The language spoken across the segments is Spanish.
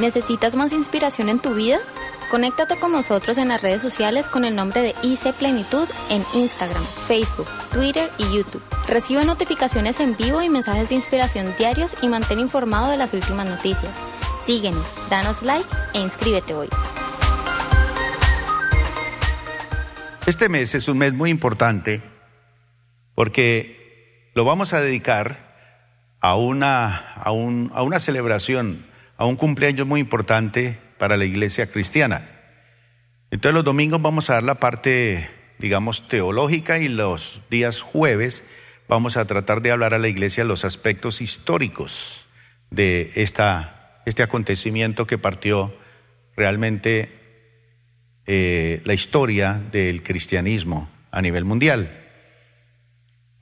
¿Necesitas más inspiración en tu vida? Conéctate con nosotros en las redes sociales con el nombre de IC Plenitud en Instagram, Facebook, Twitter y YouTube. Recibe notificaciones en vivo y mensajes de inspiración diarios y mantén informado de las últimas noticias. Síguenos, danos like e inscríbete hoy. Este mes es un mes muy importante porque lo vamos a dedicar a una, a, un, a una celebración, a un cumpleaños muy importante para la iglesia cristiana. Entonces los domingos vamos a dar la parte, digamos, teológica y los días jueves vamos a tratar de hablar a la iglesia los aspectos históricos de esta, este acontecimiento que partió realmente eh, la historia del cristianismo a nivel mundial.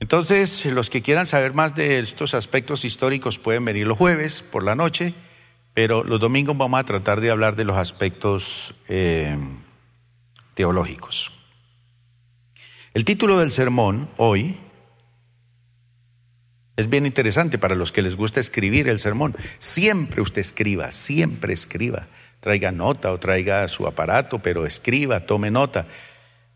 Entonces, los que quieran saber más de estos aspectos históricos pueden venir los jueves por la noche, pero los domingos vamos a tratar de hablar de los aspectos eh, teológicos. El título del sermón hoy es bien interesante para los que les gusta escribir el sermón. Siempre usted escriba, siempre escriba. Traiga nota o traiga su aparato, pero escriba, tome nota.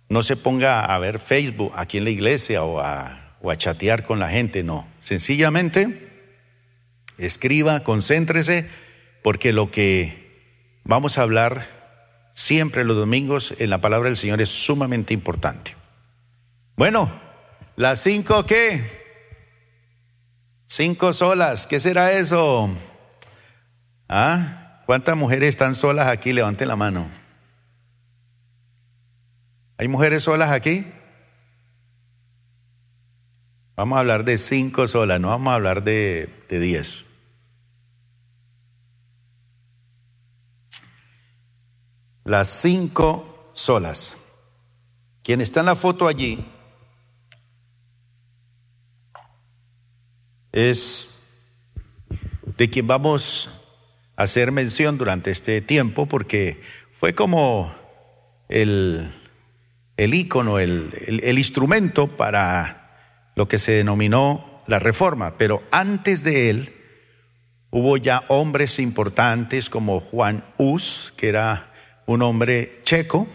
No se ponga a ver Facebook aquí en la iglesia o a o a chatear con la gente, no. Sencillamente, escriba, concéntrese, porque lo que vamos a hablar siempre los domingos en la palabra del Señor es sumamente importante. Bueno, las cinco qué? Cinco solas, ¿qué será eso? ¿Ah? ¿Cuántas mujeres están solas aquí? Levanten la mano. ¿Hay mujeres solas aquí? Vamos a hablar de cinco solas, no vamos a hablar de, de diez. Las cinco solas. Quien está en la foto allí es de quien vamos a hacer mención durante este tiempo porque fue como el, el ícono, el, el instrumento para lo que se denominó la reforma, pero antes de él hubo ya hombres importantes como Juan Hus, que era un hombre checo,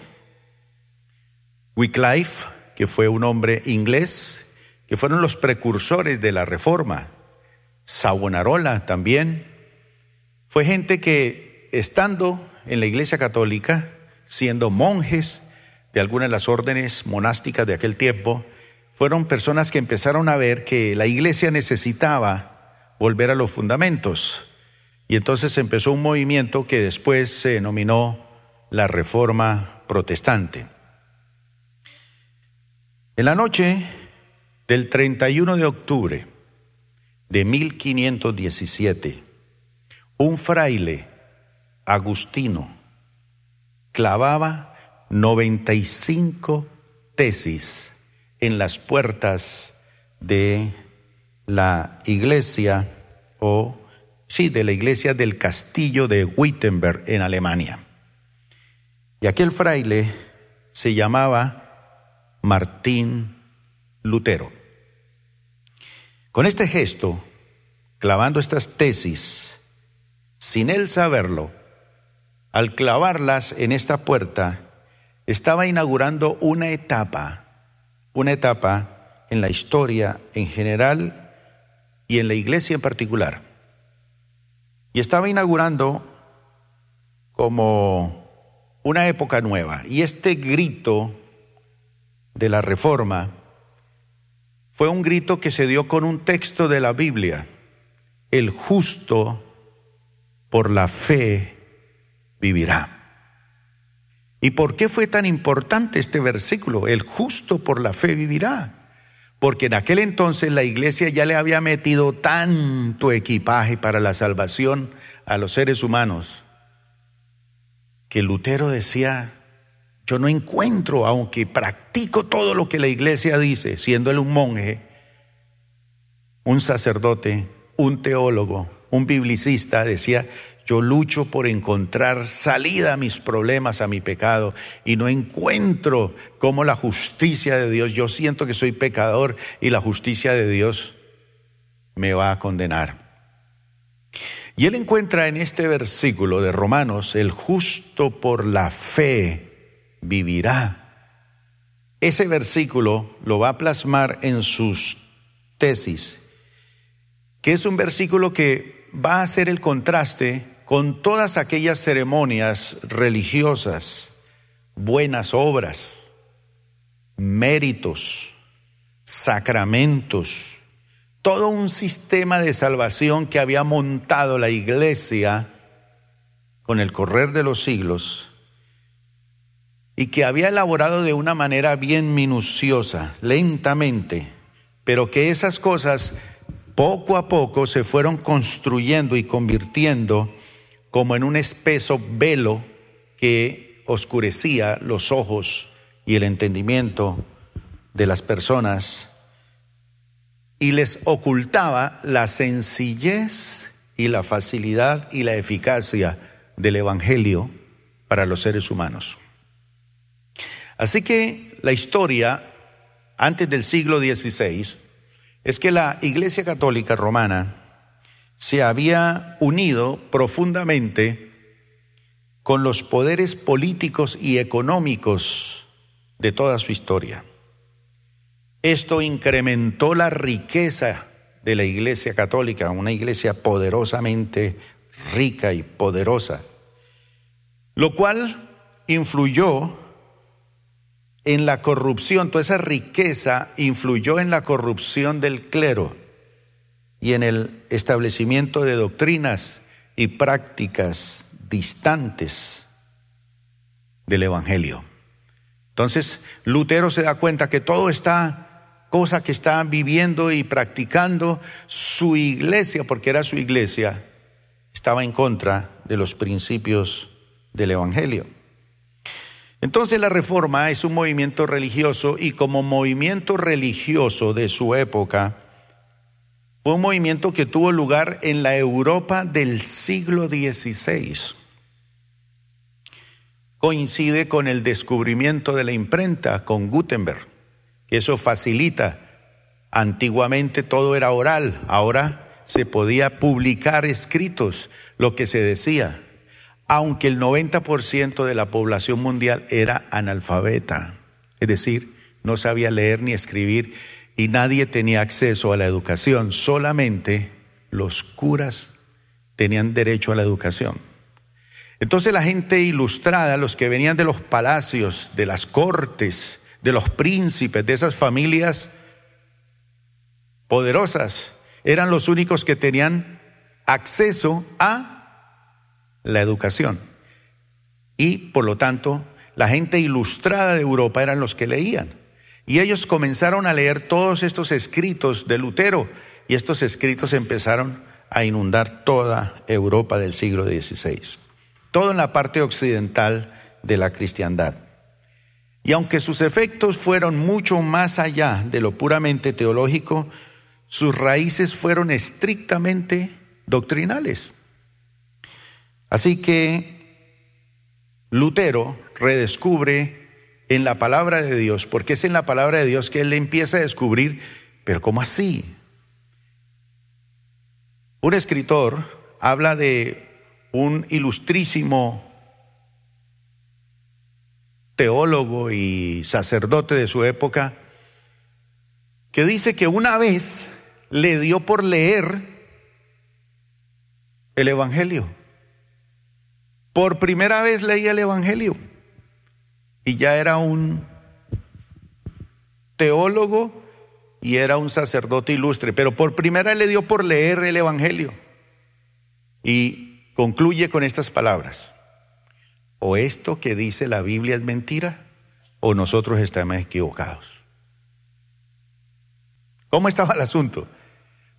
Wycliffe, que fue un hombre inglés, que fueron los precursores de la reforma, Savonarola también, fue gente que estando en la iglesia católica, siendo monjes de algunas de las órdenes monásticas de aquel tiempo, fueron personas que empezaron a ver que la iglesia necesitaba volver a los fundamentos. Y entonces empezó un movimiento que después se denominó la Reforma Protestante. En la noche del 31 de octubre de 1517, un fraile agustino clavaba 95 tesis en las puertas de la iglesia o sí, de la iglesia del castillo de Wittenberg en Alemania. Y aquel fraile se llamaba Martín Lutero. Con este gesto, clavando estas tesis, sin él saberlo, al clavarlas en esta puerta, estaba inaugurando una etapa una etapa en la historia en general y en la iglesia en particular. Y estaba inaugurando como una época nueva. Y este grito de la reforma fue un grito que se dio con un texto de la Biblia. El justo por la fe vivirá. ¿Y por qué fue tan importante este versículo? El justo por la fe vivirá. Porque en aquel entonces la iglesia ya le había metido tanto equipaje para la salvación a los seres humanos que Lutero decía, yo no encuentro, aunque practico todo lo que la iglesia dice, siendo él un monje, un sacerdote, un teólogo, un biblicista, decía, yo lucho por encontrar salida a mis problemas, a mi pecado, y no encuentro cómo la justicia de Dios, yo siento que soy pecador y la justicia de Dios me va a condenar. Y él encuentra en este versículo de Romanos, el justo por la fe vivirá. Ese versículo lo va a plasmar en sus tesis, que es un versículo que va a hacer el contraste con todas aquellas ceremonias religiosas, buenas obras, méritos, sacramentos, todo un sistema de salvación que había montado la iglesia con el correr de los siglos y que había elaborado de una manera bien minuciosa, lentamente, pero que esas cosas poco a poco se fueron construyendo y convirtiendo como en un espeso velo que oscurecía los ojos y el entendimiento de las personas y les ocultaba la sencillez y la facilidad y la eficacia del Evangelio para los seres humanos. Así que la historia antes del siglo XVI es que la Iglesia Católica Romana se había unido profundamente con los poderes políticos y económicos de toda su historia. Esto incrementó la riqueza de la Iglesia Católica, una iglesia poderosamente rica y poderosa, lo cual influyó en la corrupción, toda esa riqueza influyó en la corrupción del clero y en el establecimiento de doctrinas y prácticas distantes del Evangelio. Entonces, Lutero se da cuenta que todo está cosa que estaba viviendo y practicando su iglesia, porque era su iglesia, estaba en contra de los principios del Evangelio. Entonces la reforma es un movimiento religioso y como movimiento religioso de su época, fue un movimiento que tuvo lugar en la Europa del siglo XVI. Coincide con el descubrimiento de la imprenta, con Gutenberg eso facilita. Antiguamente todo era oral, ahora se podía publicar escritos lo que se decía, aunque el 90% de la población mundial era analfabeta, es decir, no sabía leer ni escribir y nadie tenía acceso a la educación, solamente los curas tenían derecho a la educación. Entonces la gente ilustrada, los que venían de los palacios, de las cortes, de los príncipes, de esas familias poderosas, eran los únicos que tenían acceso a la educación. Y por lo tanto, la gente ilustrada de Europa eran los que leían. Y ellos comenzaron a leer todos estos escritos de Lutero y estos escritos empezaron a inundar toda Europa del siglo XVI, todo en la parte occidental de la cristiandad. Y aunque sus efectos fueron mucho más allá de lo puramente teológico, sus raíces fueron estrictamente doctrinales. Así que Lutero redescubre en la palabra de Dios, porque es en la palabra de Dios que él empieza a descubrir, pero ¿cómo así? Un escritor habla de un ilustrísimo teólogo y sacerdote de su época, que dice que una vez le dio por leer el Evangelio. Por primera vez leía el Evangelio. Y ya era un teólogo y era un sacerdote ilustre, pero por primera le dio por leer el Evangelio. Y concluye con estas palabras o esto que dice la Biblia es mentira o nosotros estamos equivocados. ¿Cómo estaba el asunto?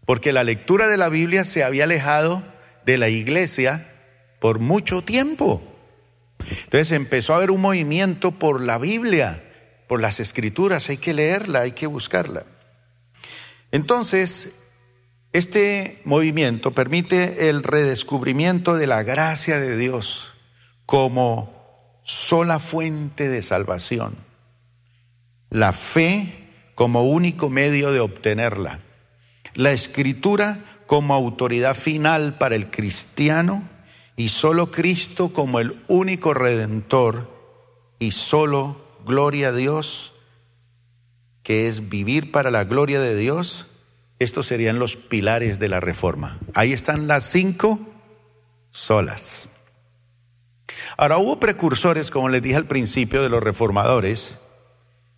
Porque la lectura de la Biblia se había alejado de la iglesia por mucho tiempo. Entonces empezó a haber un movimiento por la Biblia, por las escrituras, hay que leerla, hay que buscarla. Entonces, este movimiento permite el redescubrimiento de la gracia de Dios como sola fuente de salvación, la fe como único medio de obtenerla, la escritura como autoridad final para el cristiano y solo Cristo como el único redentor y solo gloria a Dios, que es vivir para la gloria de Dios, estos serían los pilares de la reforma. Ahí están las cinco solas. Ahora hubo precursores, como les dije al principio, de los reformadores,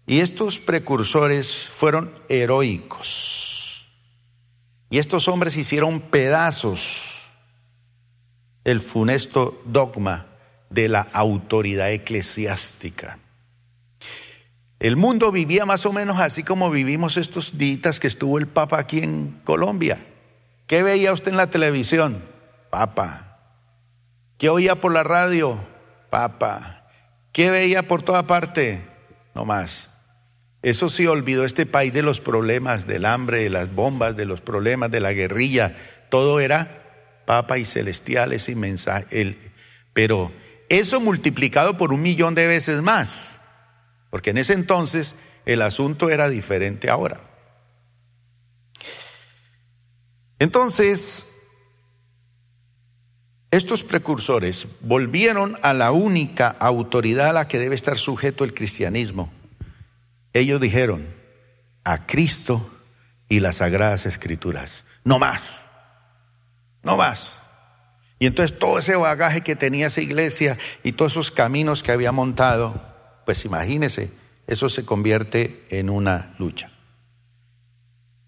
y estos precursores fueron heroicos. Y estos hombres hicieron pedazos el funesto dogma de la autoridad eclesiástica. El mundo vivía más o menos así como vivimos estos días que estuvo el Papa aquí en Colombia. ¿Qué veía usted en la televisión? Papa. ¿Qué oía por la radio? Papa. ¿Qué veía por toda parte? No más. Eso sí olvidó este país de los problemas, del hambre, de las bombas, de los problemas, de la guerrilla. Todo era papa y celestiales y mensaje. pero eso multiplicado por un millón de veces más, porque en ese entonces el asunto era diferente ahora. Entonces, estos precursores volvieron a la única autoridad a la que debe estar sujeto el cristianismo. Ellos dijeron, a Cristo y las sagradas escrituras. No más, no más. Y entonces todo ese bagaje que tenía esa iglesia y todos esos caminos que había montado, pues imagínese, eso se convierte en una lucha.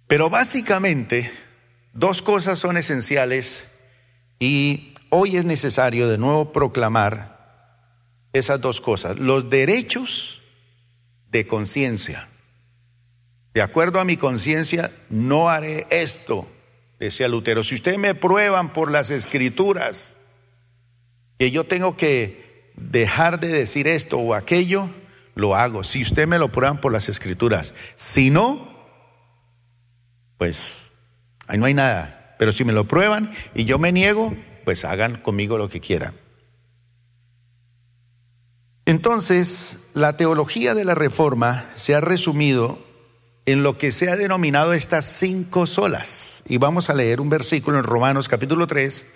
Pero básicamente, dos cosas son esenciales y hoy es necesario de nuevo proclamar esas dos cosas. Los derechos de conciencia. De acuerdo a mi conciencia, no haré esto decía Lutero, si ustedes me prueban por las escrituras que yo tengo que dejar de decir esto o aquello, lo hago. Si ustedes me lo prueban por las escrituras. Si no, pues ahí no hay nada. Pero si me lo prueban y yo me niego, pues hagan conmigo lo que quieran. Entonces, la teología de la reforma se ha resumido en lo que se ha denominado estas cinco solas. Y vamos a leer un versículo en Romanos capítulo 3,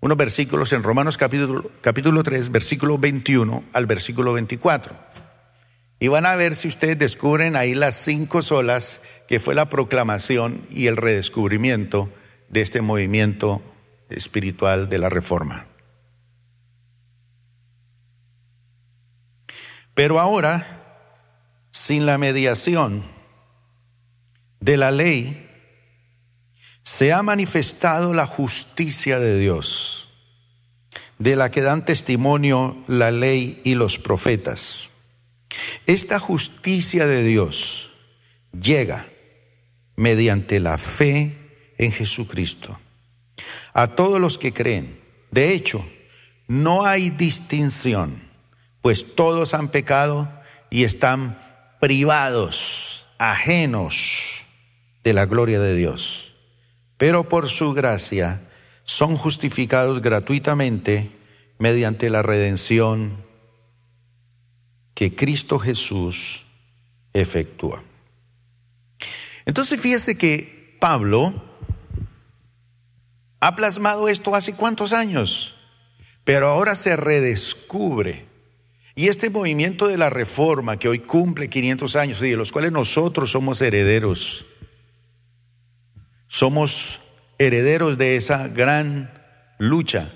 unos versículos en Romanos capítulo, capítulo 3, versículo 21 al versículo 24. Y van a ver si ustedes descubren ahí las cinco solas que fue la proclamación y el redescubrimiento de este movimiento espiritual de la reforma. Pero ahora, sin la mediación de la ley, se ha manifestado la justicia de Dios, de la que dan testimonio la ley y los profetas. Esta justicia de Dios llega mediante la fe en Jesucristo a todos los que creen. De hecho, no hay distinción, pues todos han pecado y están privados, ajenos de la gloria de Dios pero por su gracia son justificados gratuitamente mediante la redención que Cristo Jesús efectúa. Entonces fíjese que Pablo ha plasmado esto hace cuántos años, pero ahora se redescubre. Y este movimiento de la reforma que hoy cumple 500 años y de los cuales nosotros somos herederos, somos herederos de esa gran lucha.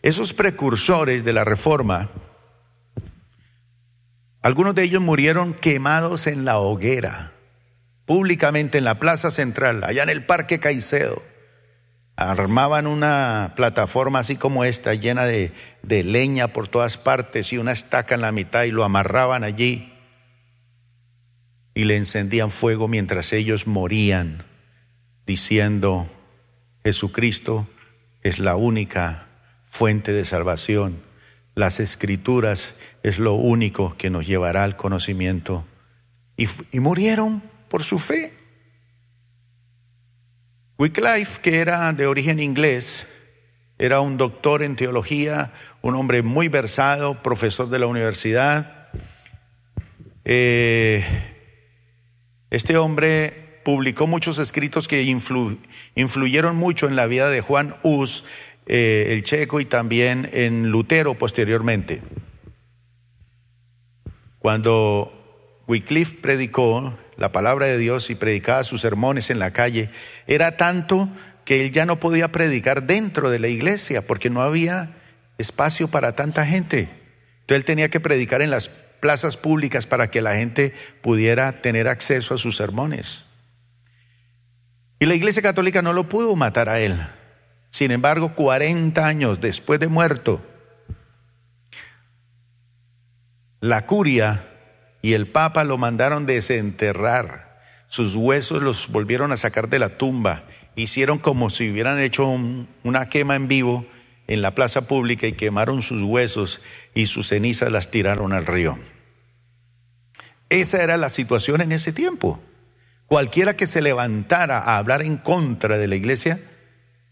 Esos precursores de la reforma, algunos de ellos murieron quemados en la hoguera, públicamente en la plaza central, allá en el Parque Caicedo. Armaban una plataforma así como esta, llena de, de leña por todas partes y una estaca en la mitad y lo amarraban allí y le encendían fuego mientras ellos morían diciendo, Jesucristo es la única fuente de salvación. Las escrituras es lo único que nos llevará al conocimiento. Y, y murieron por su fe. Wycliffe, que era de origen inglés, era un doctor en teología, un hombre muy versado, profesor de la universidad. Eh, este hombre publicó muchos escritos que influyeron mucho en la vida de Juan Hus, eh, el checo, y también en Lutero posteriormente. Cuando Wycliffe predicó la palabra de Dios y predicaba sus sermones en la calle, era tanto que él ya no podía predicar dentro de la iglesia porque no había espacio para tanta gente. Entonces él tenía que predicar en las plazas públicas para que la gente pudiera tener acceso a sus sermones. Y la Iglesia Católica no lo pudo matar a él. Sin embargo, 40 años después de muerto, la curia y el Papa lo mandaron desenterrar. Sus huesos los volvieron a sacar de la tumba. Hicieron como si hubieran hecho una quema en vivo en la plaza pública y quemaron sus huesos y sus cenizas las tiraron al río. Esa era la situación en ese tiempo. Cualquiera que se levantara a hablar en contra de la iglesia,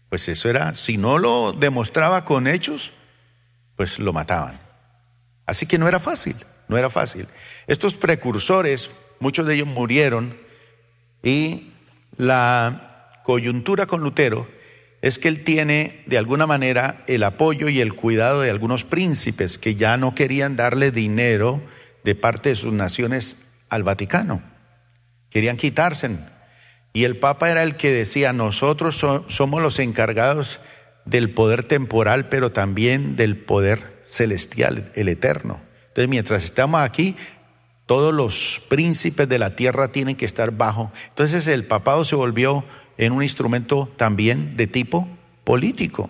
pues eso era, si no lo demostraba con hechos, pues lo mataban. Así que no era fácil, no era fácil. Estos precursores, muchos de ellos murieron y la coyuntura con Lutero es que él tiene de alguna manera el apoyo y el cuidado de algunos príncipes que ya no querían darle dinero de parte de sus naciones al Vaticano. Querían quitarse. Y el Papa era el que decía, nosotros somos los encargados del poder temporal, pero también del poder celestial, el eterno. Entonces, mientras estamos aquí, todos los príncipes de la tierra tienen que estar bajo. Entonces el papado se volvió en un instrumento también de tipo político.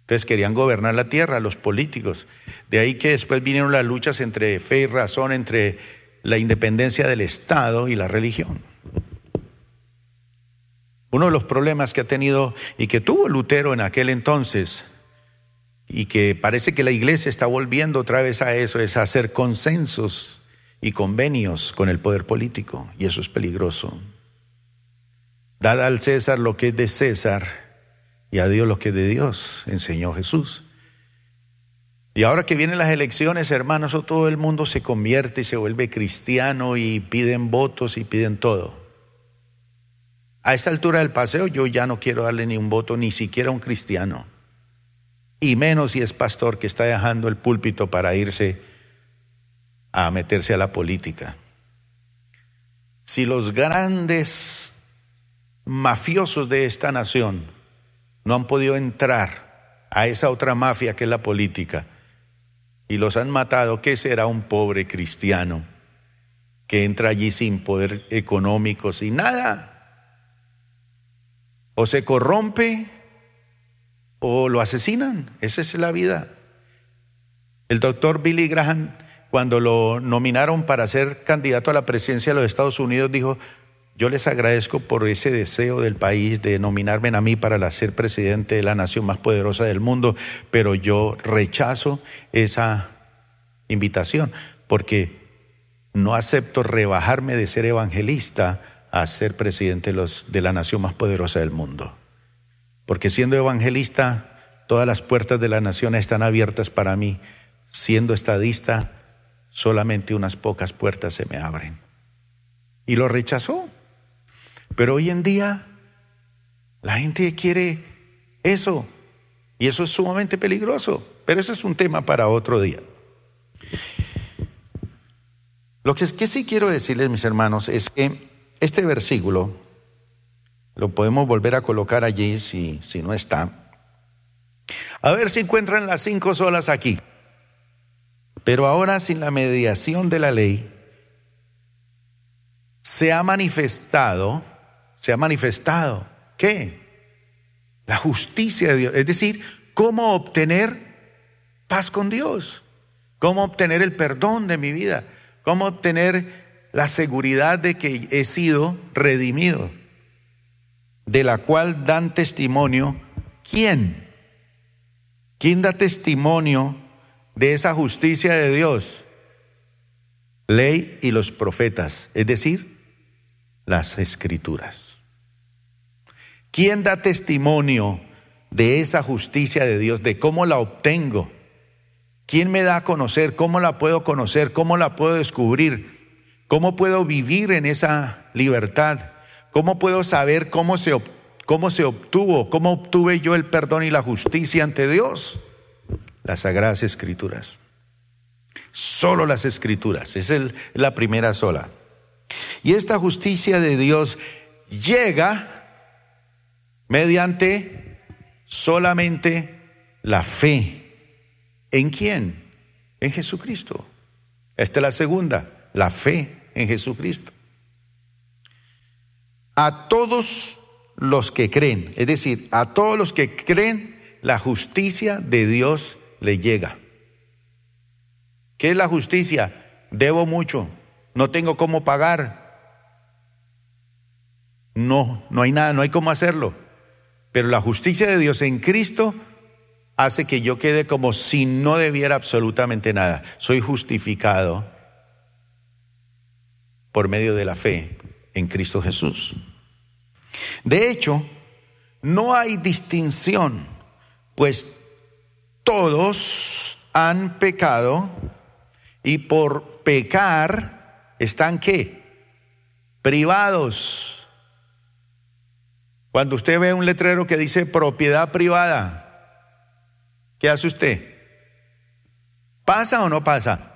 Entonces querían gobernar la tierra, los políticos. De ahí que después vinieron las luchas entre fe y razón, entre la independencia del Estado y la religión. Uno de los problemas que ha tenido y que tuvo Lutero en aquel entonces, y que parece que la iglesia está volviendo otra vez a eso, es hacer consensos y convenios con el poder político, y eso es peligroso. Dad al César lo que es de César y a Dios lo que es de Dios, enseñó Jesús. Y ahora que vienen las elecciones, hermanos, todo el mundo se convierte y se vuelve cristiano y piden votos y piden todo. A esta altura del paseo yo ya no quiero darle ni un voto, ni siquiera a un cristiano. Y menos si es pastor que está dejando el púlpito para irse a meterse a la política. Si los grandes mafiosos de esta nación no han podido entrar a esa otra mafia que es la política y los han matado, ¿qué será un pobre cristiano que entra allí sin poder económico, sin nada? O se corrompe o lo asesinan. Esa es la vida. El doctor Billy Graham, cuando lo nominaron para ser candidato a la presidencia de los Estados Unidos, dijo, yo les agradezco por ese deseo del país de nominarme a mí para ser presidente de la nación más poderosa del mundo, pero yo rechazo esa invitación porque no acepto rebajarme de ser evangelista a ser presidente de, la nación más poderosa del mundo. Porque siendo evangelista, todas las puertas de la nación están abiertas para mí. Siendo estadista, solamente unas pocas puertas se me abren. Y lo rechazó. Pero hoy en día la gente quiere eso y eso es sumamente peligroso. Pero eso es un tema para otro día. Lo que, que sí quiero decirles, mis hermanos, es que este versículo lo podemos volver a colocar allí si, si no está. A ver si encuentran las cinco solas aquí. Pero ahora sin la mediación de la ley, se ha manifestado se ha manifestado. ¿Qué? La justicia de Dios. Es decir, cómo obtener paz con Dios, cómo obtener el perdón de mi vida, cómo obtener la seguridad de que he sido redimido, de la cual dan testimonio. ¿Quién? ¿Quién da testimonio de esa justicia de Dios? Ley y los profetas, es decir, las escrituras. ¿Quién da testimonio de esa justicia de Dios, de cómo la obtengo? ¿Quién me da a conocer? ¿Cómo la puedo conocer? ¿Cómo la puedo descubrir? ¿Cómo puedo vivir en esa libertad. ¿Cómo puedo saber cómo se, cómo se obtuvo, cómo obtuve yo el perdón y la justicia ante Dios? Las sagradas escrituras. Solo las escrituras. Es la primera sola. Y esta justicia de Dios llega mediante solamente la fe. ¿En quién? En Jesucristo. Esta es la segunda, la fe en Jesucristo. A todos los que creen, es decir, a todos los que creen, la justicia de Dios le llega. ¿Qué es la justicia? Debo mucho, no tengo cómo pagar. No, no hay nada, no hay cómo hacerlo. Pero la justicia de Dios en Cristo hace que yo quede como si no debiera absolutamente nada. Soy justificado por medio de la fe en Cristo Jesús. De hecho, no hay distinción, pues todos han pecado y por pecar están qué? Privados. Cuando usted ve un letrero que dice propiedad privada, ¿Qué hace usted? ¿Pasa o no pasa?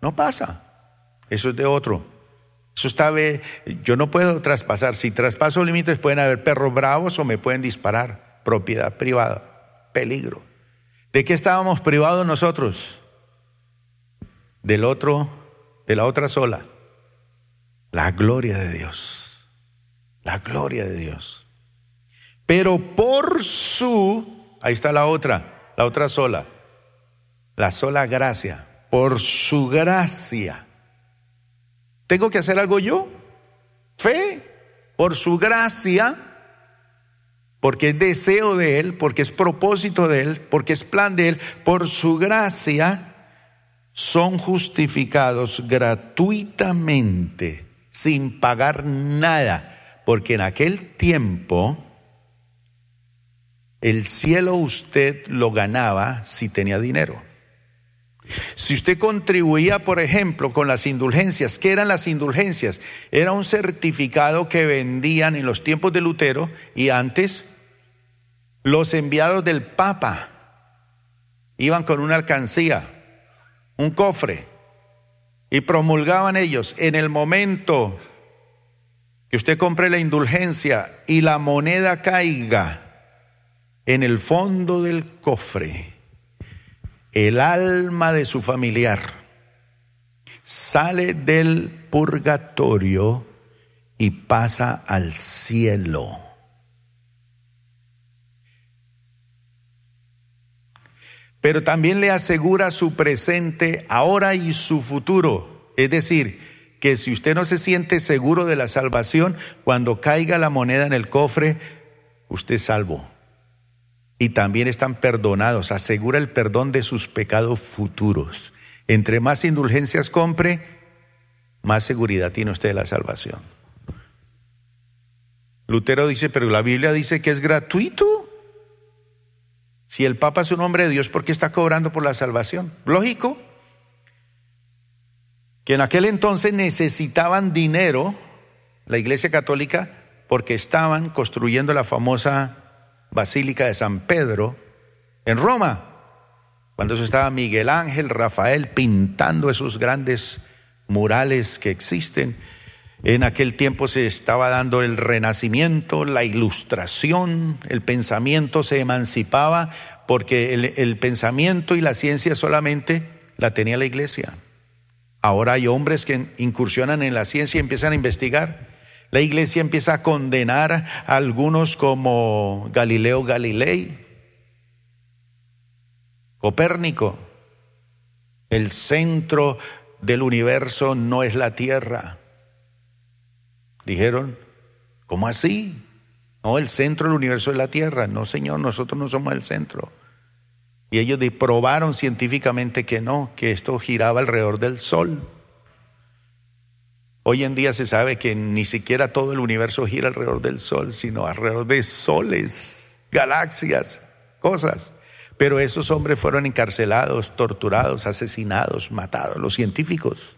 No pasa. Eso es de otro. Eso está, yo no puedo traspasar. Si traspaso límites pueden haber perros bravos o me pueden disparar. Propiedad privada. Peligro. ¿De qué estábamos privados nosotros? Del otro, de la otra sola. La gloria de Dios. La gloria de Dios. Pero por su, ahí está la otra, la otra sola, la sola gracia, por su gracia. ¿Tengo que hacer algo yo? Fe, por su gracia, porque es deseo de Él, porque es propósito de Él, porque es plan de Él, por su gracia son justificados gratuitamente, sin pagar nada, porque en aquel tiempo el cielo usted lo ganaba si tenía dinero. Si usted contribuía, por ejemplo, con las indulgencias, ¿qué eran las indulgencias? Era un certificado que vendían en los tiempos de Lutero y antes los enviados del Papa iban con una alcancía, un cofre, y promulgaban ellos en el momento que usted compre la indulgencia y la moneda caiga en el fondo del cofre el alma de su familiar sale del purgatorio y pasa al cielo. Pero también le asegura su presente ahora y su futuro. Es decir, que si usted no se siente seguro de la salvación, cuando caiga la moneda en el cofre, usted es salvo y también están perdonados. Asegura el perdón de sus pecados futuros. Entre más indulgencias compre, más seguridad tiene usted de la salvación. Lutero dice, pero la Biblia dice que es gratuito. Si el Papa es un hombre de Dios, ¿por qué está cobrando por la salvación? Lógico que en aquel entonces necesitaban dinero, la Iglesia Católica, porque estaban construyendo la famosa Basílica de San Pedro en Roma, cuando eso estaba Miguel Ángel, Rafael pintando esos grandes murales que existen. En aquel tiempo se estaba dando el renacimiento, la ilustración, el pensamiento se emancipaba porque el, el, pensamiento y la ciencia solamente la tenía la iglesia. Ahora hay hombres que incursionan en la ciencia y empiezan a investigar. La iglesia empieza a condenar a algunos como Galileo Galilei, Copérnico. El centro del universo no es la Tierra. Dijeron, ¿cómo así? No, el centro del universo es la Tierra. No, Señor, nosotros no somos el centro. Y ellos probaron científicamente que no, que esto giraba alrededor del Sol. Hoy en día se sabe que ni siquiera todo el universo gira alrededor del Sol, sino alrededor de soles, galaxias, cosas. Pero esos hombres fueron encarcelados, torturados, asesinados, matados, los científicos.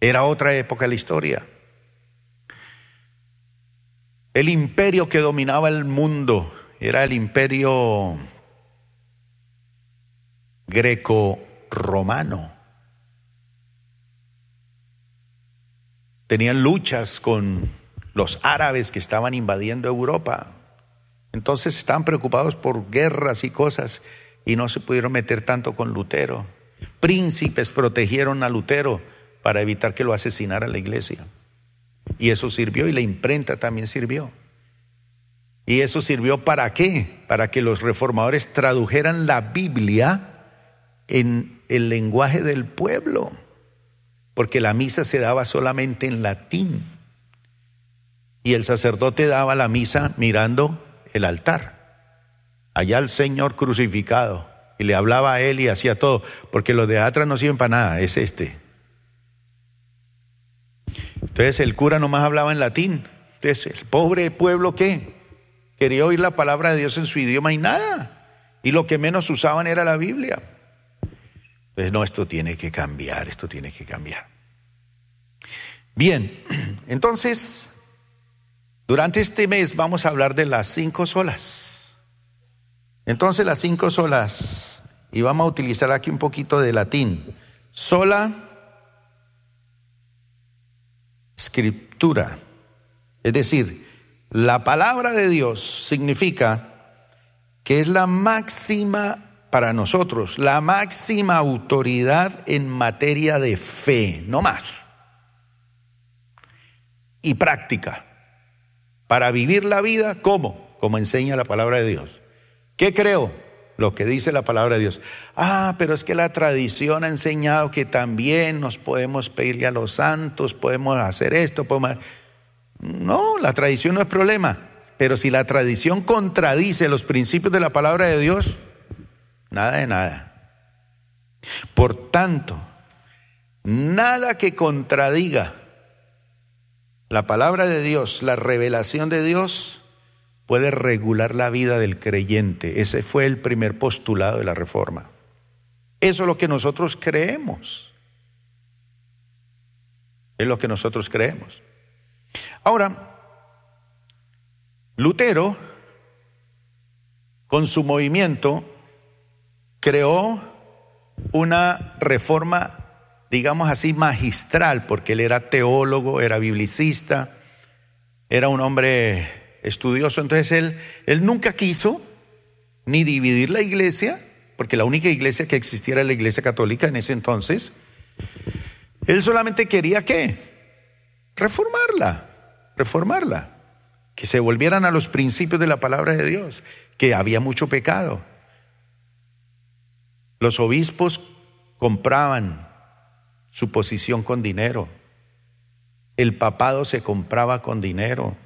Era otra época de la historia. el imperio que dominaba el mundo era el imperio greco-romano. Tenían luchas con los árabes que estaban invadiendo Europa. Entonces estaban preocupados por guerras y cosas y no se pudieron meter tanto con Lutero. Príncipes protegieron a Lutero para evitar que lo asesinara la iglesia. Y eso sirvió y la imprenta también sirvió. ¿Y eso sirvió para qué? Para que los reformadores tradujeran la Biblia en el lenguaje del pueblo, porque la misa se daba solamente en latín. Y el sacerdote daba la misa mirando el altar. Allá el Señor crucificado. Y le hablaba a él y hacía todo, porque los de atrás no sirven para nada, es este. Entonces el cura nomás hablaba en latín. Entonces el pobre pueblo qué? Quería oír la palabra de Dios en su idioma y nada. Y lo que menos usaban era la Biblia. Entonces no, esto tiene que cambiar, esto tiene que cambiar. Bien, entonces, durante este mes vamos a hablar de las cinco solas. Entonces las cinco solas, y vamos a utilizar aquí un poquito de latín. Sola escritura. Es decir, la palabra de Dios significa que es la máxima para nosotros, la máxima autoridad en materia de fe, no más. Y práctica. Para vivir la vida, ¿cómo? Como enseña la palabra de Dios. ¿Qué creo? lo que dice la palabra de Dios. Ah, pero es que la tradición ha enseñado que también nos podemos pedirle a los santos, podemos hacer esto, podemos... No, la tradición no es problema. Pero si la tradición contradice los principios de la palabra de Dios, nada de nada. Por tanto, nada que contradiga la palabra de Dios, la revelación de Dios, puede regular la vida del creyente. Ese fue el primer postulado de la reforma. Eso es lo que nosotros creemos. Es lo que nosotros creemos. Ahora, Lutero, con su movimiento, creó una reforma, digamos así, magistral, porque él era teólogo, era biblicista, era un hombre estudioso. Entonces él, él nunca quiso ni dividir la iglesia, porque la única iglesia que existiera era la iglesia católica en ese entonces. Él solamente quería qué? Reformarla, reformarla. Que se volvieran a los principios de la palabra de Dios, que había mucho pecado. Los obispos compraban su posición con dinero. El papado se compraba con dinero.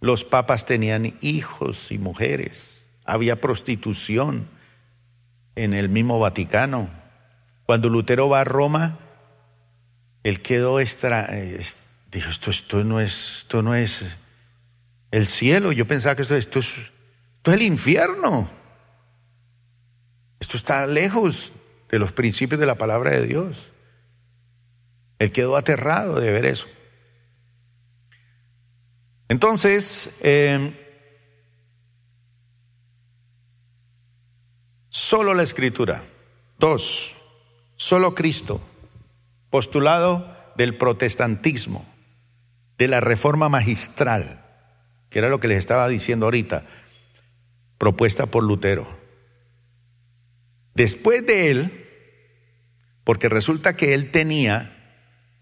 Los papas tenían hijos y mujeres. Había prostitución en el mismo Vaticano. Cuando Lutero va a Roma, él quedó extra, dijo, esto, esto, no es, esto no es el cielo. Yo pensaba que esto, esto, es, esto es el infierno. Esto está lejos de los principios de la palabra de Dios. Él quedó aterrado de ver eso. Entonces, eh, solo la escritura. Dos, solo Cristo. Postulado del protestantismo, de la reforma magistral, que era lo que les estaba diciendo ahorita, propuesta por Lutero. Después de él, porque resulta que él tenía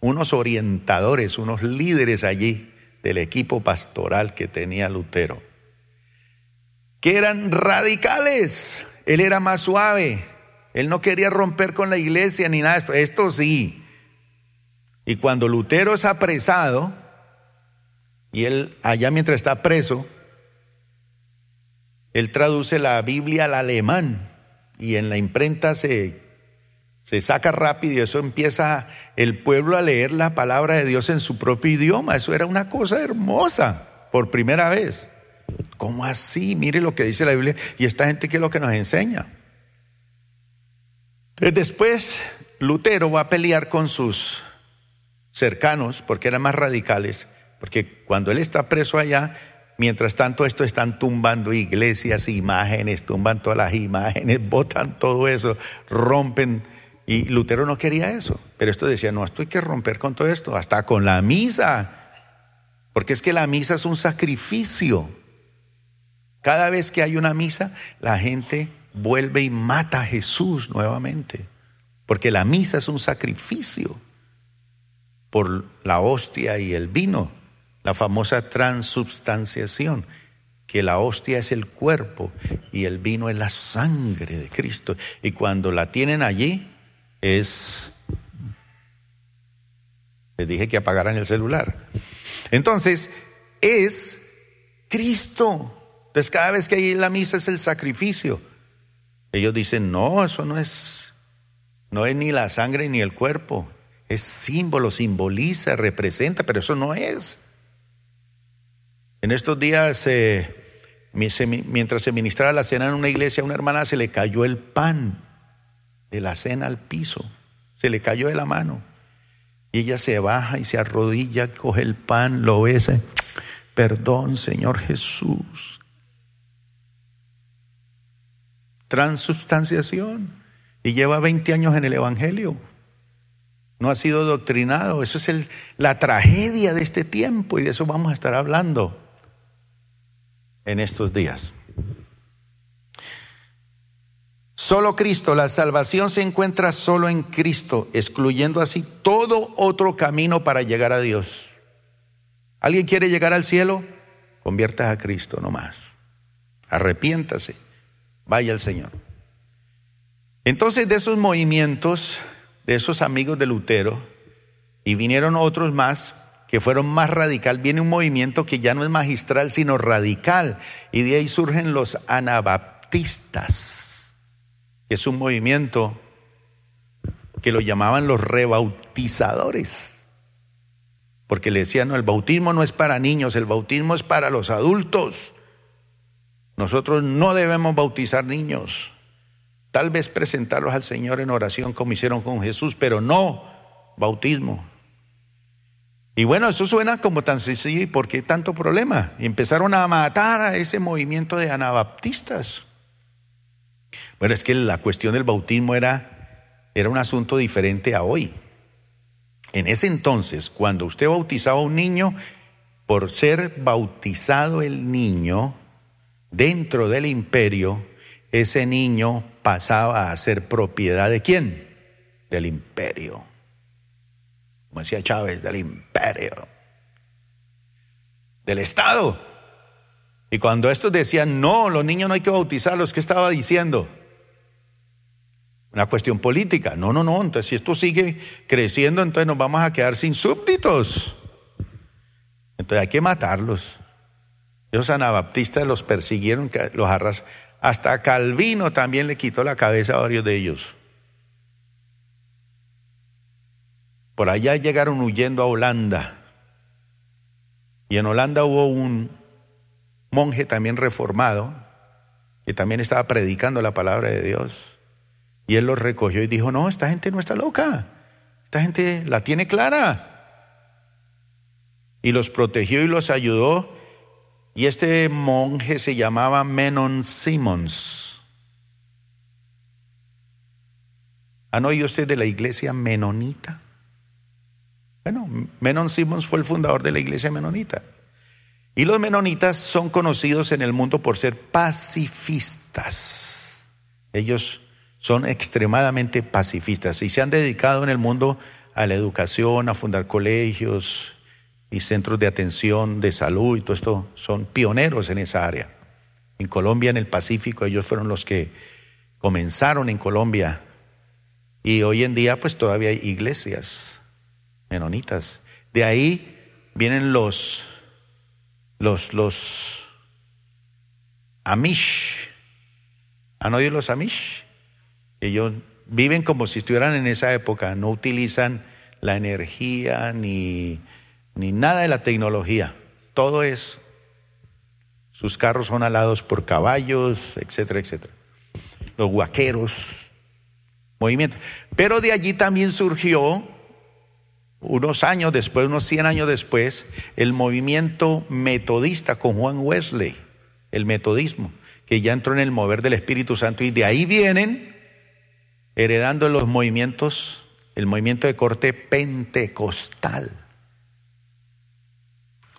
unos orientadores, unos líderes allí, del equipo pastoral que tenía Lutero, que eran radicales. Él era más suave. Él no quería romper con la iglesia ni nada de esto. Esto sí. Y cuando Lutero es apresado, y él allá mientras está preso, él traduce la Biblia al alemán y en la imprenta se se saca rápido y eso empieza el pueblo a leer la palabra de Dios en su propio idioma. Eso era una cosa hermosa por primera vez. ¿Cómo así? Mire lo que dice la Biblia y esta gente que es lo que nos enseña. Después Lutero va a pelear con sus cercanos porque eran más radicales porque cuando él está preso allá, mientras tanto esto están tumbando iglesias, imágenes, tumban todas las imágenes, botan todo eso, rompen. Y Lutero no quería eso, pero esto decía, no, esto hay que romper con todo esto, hasta con la misa, porque es que la misa es un sacrificio. Cada vez que hay una misa, la gente vuelve y mata a Jesús nuevamente, porque la misa es un sacrificio por la hostia y el vino, la famosa transubstanciación, que la hostia es el cuerpo y el vino es la sangre de Cristo. Y cuando la tienen allí, es... Les dije que apagaran el celular. Entonces, es Cristo. Entonces, cada vez que hay la misa es el sacrificio. Ellos dicen, no, eso no es, no es ni la sangre ni el cuerpo. Es símbolo, simboliza, representa, pero eso no es. En estos días, eh, mientras se ministraba la cena en una iglesia, a una hermana se le cayó el pan de la cena al piso. Se le cayó de la mano. Y ella se baja y se arrodilla, coge el pan, lo besa. Perdón, Señor Jesús. Transubstanciación. Y lleva 20 años en el Evangelio. No ha sido doctrinado. Eso es la tragedia de este tiempo y de eso vamos a estar hablando en estos días. Solo Cristo, la salvación se encuentra solo en Cristo, excluyendo así todo otro camino para llegar a Dios. ¿Alguien quiere llegar al cielo? Conviertas a Cristo nomás. Arrepiéntase. Vaya al Señor. Entonces de esos movimientos, de esos amigos de Lutero, y vinieron otros más que fueron más radical, viene un movimiento que ya no es magistral, sino radical, y de ahí surgen los anabaptistas es un movimiento que lo llamaban los rebautizadores, porque le decían, no, el bautismo no es para niños, el bautismo es para los adultos. Nosotros no debemos bautizar niños, tal vez presentarlos al Señor en oración como hicieron con Jesús, pero no bautismo. Y bueno, eso suena como tan sencillo y por qué tanto problema. Empezaron a matar a ese movimiento de anabaptistas. Bueno, es que la cuestión del bautismo era, era un asunto diferente a hoy. En ese entonces, cuando usted bautizaba a un niño, por ser bautizado el niño dentro del imperio, ese niño pasaba a ser propiedad de quién? Del imperio. Como decía Chávez, del imperio. Del Estado. Y cuando estos decían, no, los niños no hay que bautizarlos, ¿qué estaba diciendo? Una cuestión política. No, no, no. Entonces, si esto sigue creciendo, entonces nos vamos a quedar sin súbditos. Entonces hay que matarlos. Esos anabaptistas los persiguieron, los arras. Hasta Calvino también le quitó la cabeza a varios de ellos. Por allá llegaron huyendo a Holanda. Y en Holanda hubo un monje también reformado, que también estaba predicando la palabra de Dios. Y él lo recogió y dijo, no, esta gente no está loca, esta gente la tiene clara. Y los protegió y los ayudó. Y este monje se llamaba Menon Simons. ¿Han oído ustedes de la iglesia menonita? Bueno, Menon Simons fue el fundador de la iglesia menonita. Y los menonitas son conocidos en el mundo por ser pacifistas. Ellos son extremadamente pacifistas y se han dedicado en el mundo a la educación, a fundar colegios y centros de atención de salud y todo esto. Son pioneros en esa área. En Colombia, en el Pacífico, ellos fueron los que comenzaron en Colombia. Y hoy en día, pues todavía hay iglesias menonitas. De ahí vienen los los, los Amish. ¿Han oído los Amish? Ellos viven como si estuvieran en esa época, no utilizan la energía ni, ni nada de la tecnología. Todo es, sus carros son alados por caballos, etcétera, etcétera. Los guaqueros, movimiento. Pero de allí también surgió unos años después, unos 100 años después, el movimiento metodista con Juan Wesley, el metodismo, que ya entró en el mover del Espíritu Santo y de ahí vienen heredando los movimientos, el movimiento de corte pentecostal.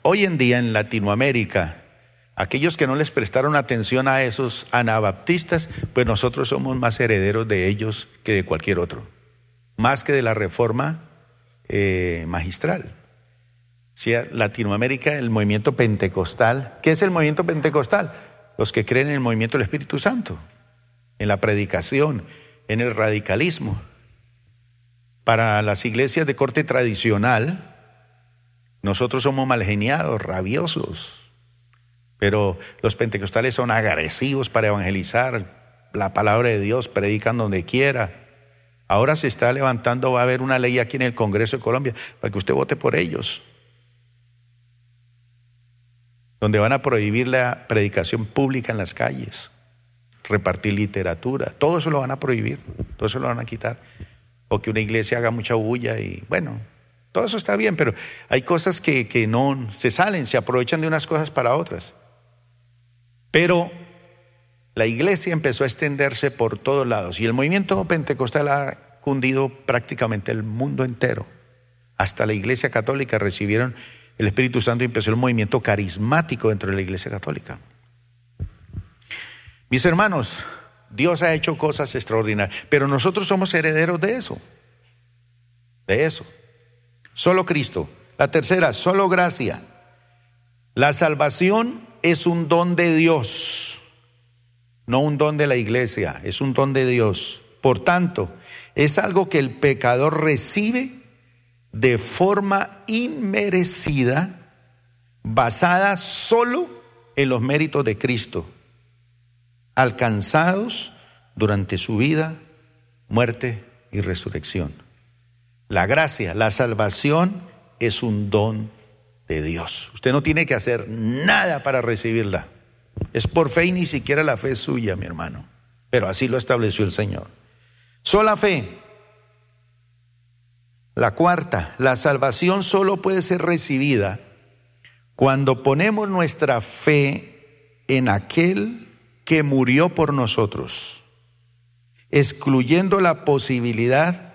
Hoy en día en Latinoamérica, aquellos que no les prestaron atención a esos anabaptistas, pues nosotros somos más herederos de ellos que de cualquier otro, más que de la reforma eh, magistral. Si Latinoamérica, el movimiento pentecostal, ¿qué es el movimiento pentecostal? Los que creen en el movimiento del Espíritu Santo, en la predicación, en el radicalismo. Para las iglesias de corte tradicional, nosotros somos malgeniados, rabiosos, pero los pentecostales son agresivos para evangelizar la palabra de Dios, predican donde quiera. Ahora se está levantando, va a haber una ley aquí en el Congreso de Colombia para que usted vote por ellos, donde van a prohibir la predicación pública en las calles, repartir literatura, todo eso lo van a prohibir, todo eso lo van a quitar, o que una iglesia haga mucha bulla y bueno, todo eso está bien, pero hay cosas que, que no se salen, se aprovechan de unas cosas para otras. Pero la iglesia empezó a extenderse por todos lados y el movimiento pentecostal ha cundido prácticamente el mundo entero. Hasta la iglesia católica recibieron el Espíritu Santo y empezó el movimiento carismático dentro de la iglesia católica. Mis hermanos, Dios ha hecho cosas extraordinarias, pero nosotros somos herederos de eso, de eso. Solo Cristo. La tercera, solo gracia. La salvación es un don de Dios, no un don de la iglesia, es un don de Dios. Por tanto, es algo que el pecador recibe de forma inmerecida, basada solo en los méritos de Cristo, alcanzados durante su vida, muerte y resurrección. La gracia, la salvación es un don de Dios. Usted no tiene que hacer nada para recibirla. Es por fe y ni siquiera la fe es suya, mi hermano. Pero así lo estableció el Señor. Sola fe. La cuarta, la salvación solo puede ser recibida cuando ponemos nuestra fe en aquel que murió por nosotros, excluyendo la posibilidad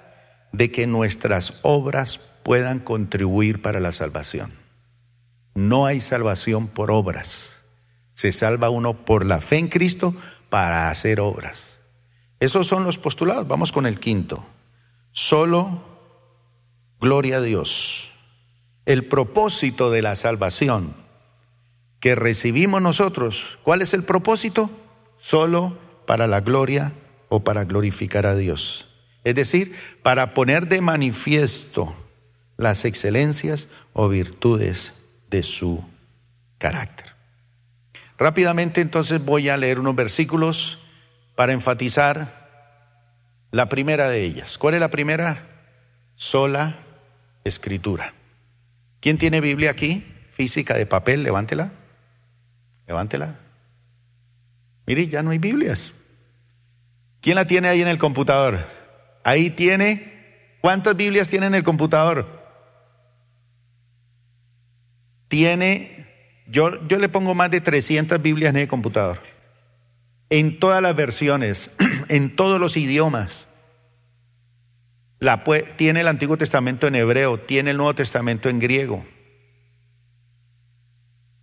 de que nuestras obras puedan contribuir para la salvación. No hay salvación por obras. Se salva uno por la fe en Cristo para hacer obras. Esos son los postulados. Vamos con el quinto. Solo gloria a Dios. El propósito de la salvación que recibimos nosotros, ¿cuál es el propósito? Solo para la gloria o para glorificar a Dios es decir, para poner de manifiesto las excelencias o virtudes de su carácter. Rápidamente entonces voy a leer unos versículos para enfatizar la primera de ellas. ¿Cuál es la primera? Sola escritura. ¿Quién tiene Biblia aquí? Física de papel, levántela. Levántela. Mire, ya no hay Biblias. ¿Quién la tiene ahí en el computador? Ahí tiene, ¿cuántas Biblias tiene en el computador? Tiene, yo, yo le pongo más de 300 Biblias en el computador. En todas las versiones, en todos los idiomas. Tiene el Antiguo Testamento en hebreo, tiene el Nuevo Testamento en griego.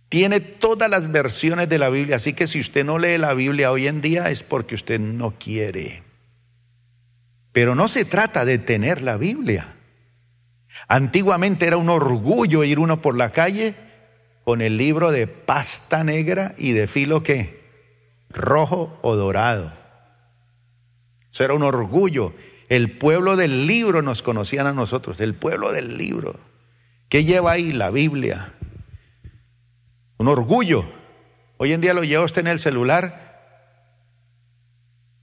Tiene todas las versiones de la Biblia, así que si usted no lee la Biblia hoy en día es porque usted no quiere. Pero no se trata de tener la Biblia. Antiguamente era un orgullo ir uno por la calle con el libro de pasta negra y de filo qué? Rojo o dorado. Eso era un orgullo. El pueblo del libro nos conocían a nosotros, el pueblo del libro. ¿Qué lleva ahí la Biblia? Un orgullo. Hoy en día lo lleva usted en el celular.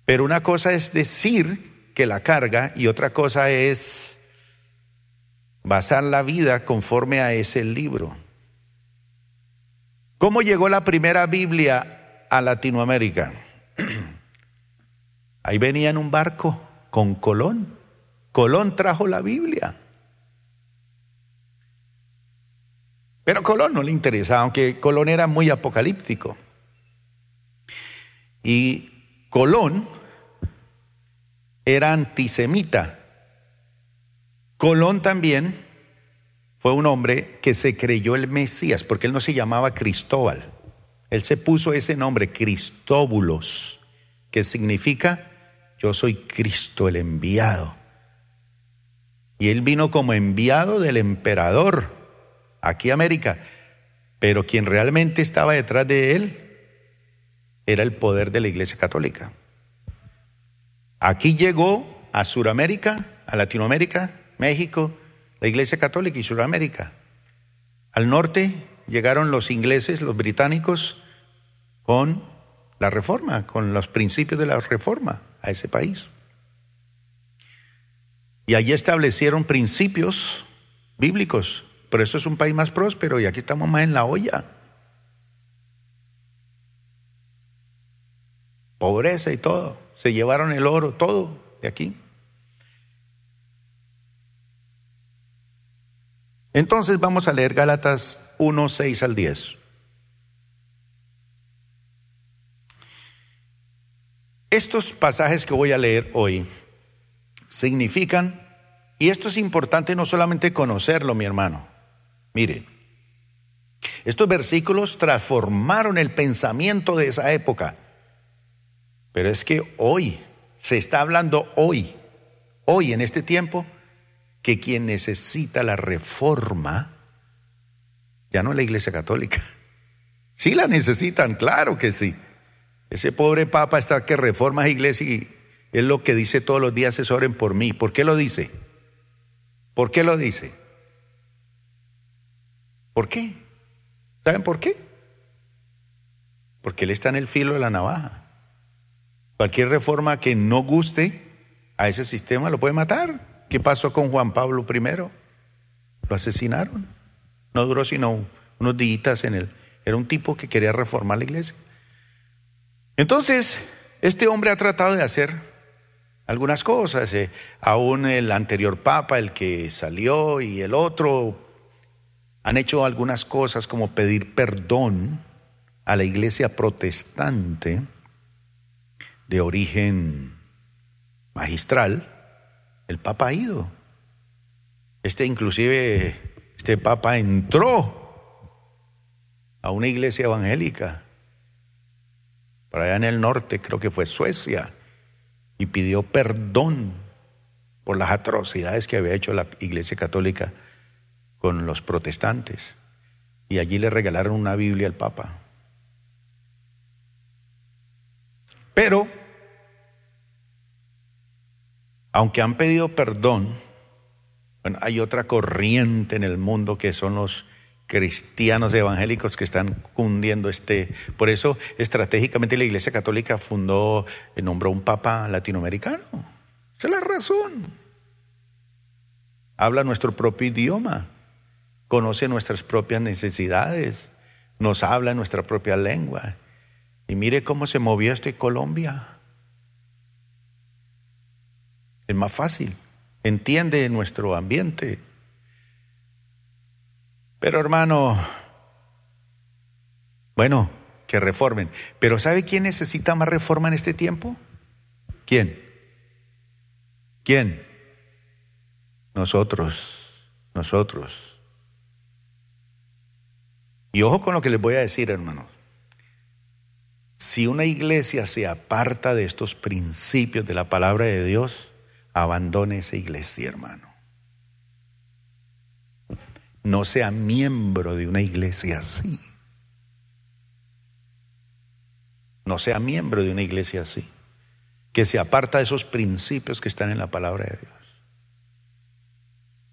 Pero una cosa es decir que la carga y otra cosa es basar la vida conforme a ese libro. ¿Cómo llegó la primera Biblia a Latinoamérica? Ahí venía en un barco con Colón. Colón trajo la Biblia. Pero Colón no le interesaba, aunque Colón era muy apocalíptico. Y Colón era antisemita. Colón también fue un hombre que se creyó el Mesías, porque él no se llamaba Cristóbal. Él se puso ese nombre, Cristóbulos, que significa yo soy Cristo el enviado. Y él vino como enviado del emperador aquí a América. Pero quien realmente estaba detrás de él era el poder de la Iglesia Católica. Aquí llegó a Suramérica, a Latinoamérica, México, la Iglesia Católica y Suramérica. Al norte llegaron los ingleses, los británicos, con la reforma, con los principios de la reforma a ese país. Y allí establecieron principios bíblicos. Por eso es un país más próspero y aquí estamos más en la olla. Pobreza y todo. Se llevaron el oro, todo de aquí. Entonces vamos a leer Gálatas 1, 6 al 10. Estos pasajes que voy a leer hoy significan, y esto es importante no solamente conocerlo, mi hermano, mire, estos versículos transformaron el pensamiento de esa época, pero es que hoy, se está hablando hoy, hoy en este tiempo, que quien necesita la reforma, ya no es la Iglesia Católica. Sí la necesitan, claro que sí. Ese pobre papa está que reforma la iglesia y es lo que dice todos los días, es oren por mí. ¿Por qué lo dice? ¿Por qué lo dice? ¿Por qué? ¿Saben por qué? Porque él está en el filo de la navaja. Cualquier reforma que no guste a ese sistema lo puede matar. ¿Qué pasó con Juan Pablo I? Lo asesinaron. No duró sino unos días en él. Era un tipo que quería reformar la iglesia. Entonces, este hombre ha tratado de hacer algunas cosas. Eh, aún el anterior papa, el que salió, y el otro, han hecho algunas cosas como pedir perdón a la iglesia protestante de origen magistral. El papa ha ido. Este inclusive, este papa entró a una iglesia evangélica por allá en el norte, creo que fue Suecia, y pidió perdón por las atrocidades que había hecho la Iglesia Católica con los protestantes. Y allí le regalaron una Biblia al Papa. Pero, aunque han pedido perdón, bueno, hay otra corriente en el mundo que son los cristianos evangélicos que están cundiendo este. Por eso, estratégicamente, la Iglesia Católica fundó, eh, nombró un papa latinoamericano. Esa es la razón. Habla nuestro propio idioma, conoce nuestras propias necesidades, nos habla en nuestra propia lengua. Y mire cómo se movió esto en Colombia. Más fácil, entiende nuestro ambiente. Pero hermano, bueno, que reformen. Pero ¿sabe quién necesita más reforma en este tiempo? ¿Quién? ¿Quién? Nosotros, nosotros. Y ojo con lo que les voy a decir, hermano. Si una iglesia se aparta de estos principios de la palabra de Dios, abandone esa iglesia, hermano no sea miembro de una iglesia así. No sea miembro de una iglesia así, que se aparta de esos principios que están en la palabra de Dios.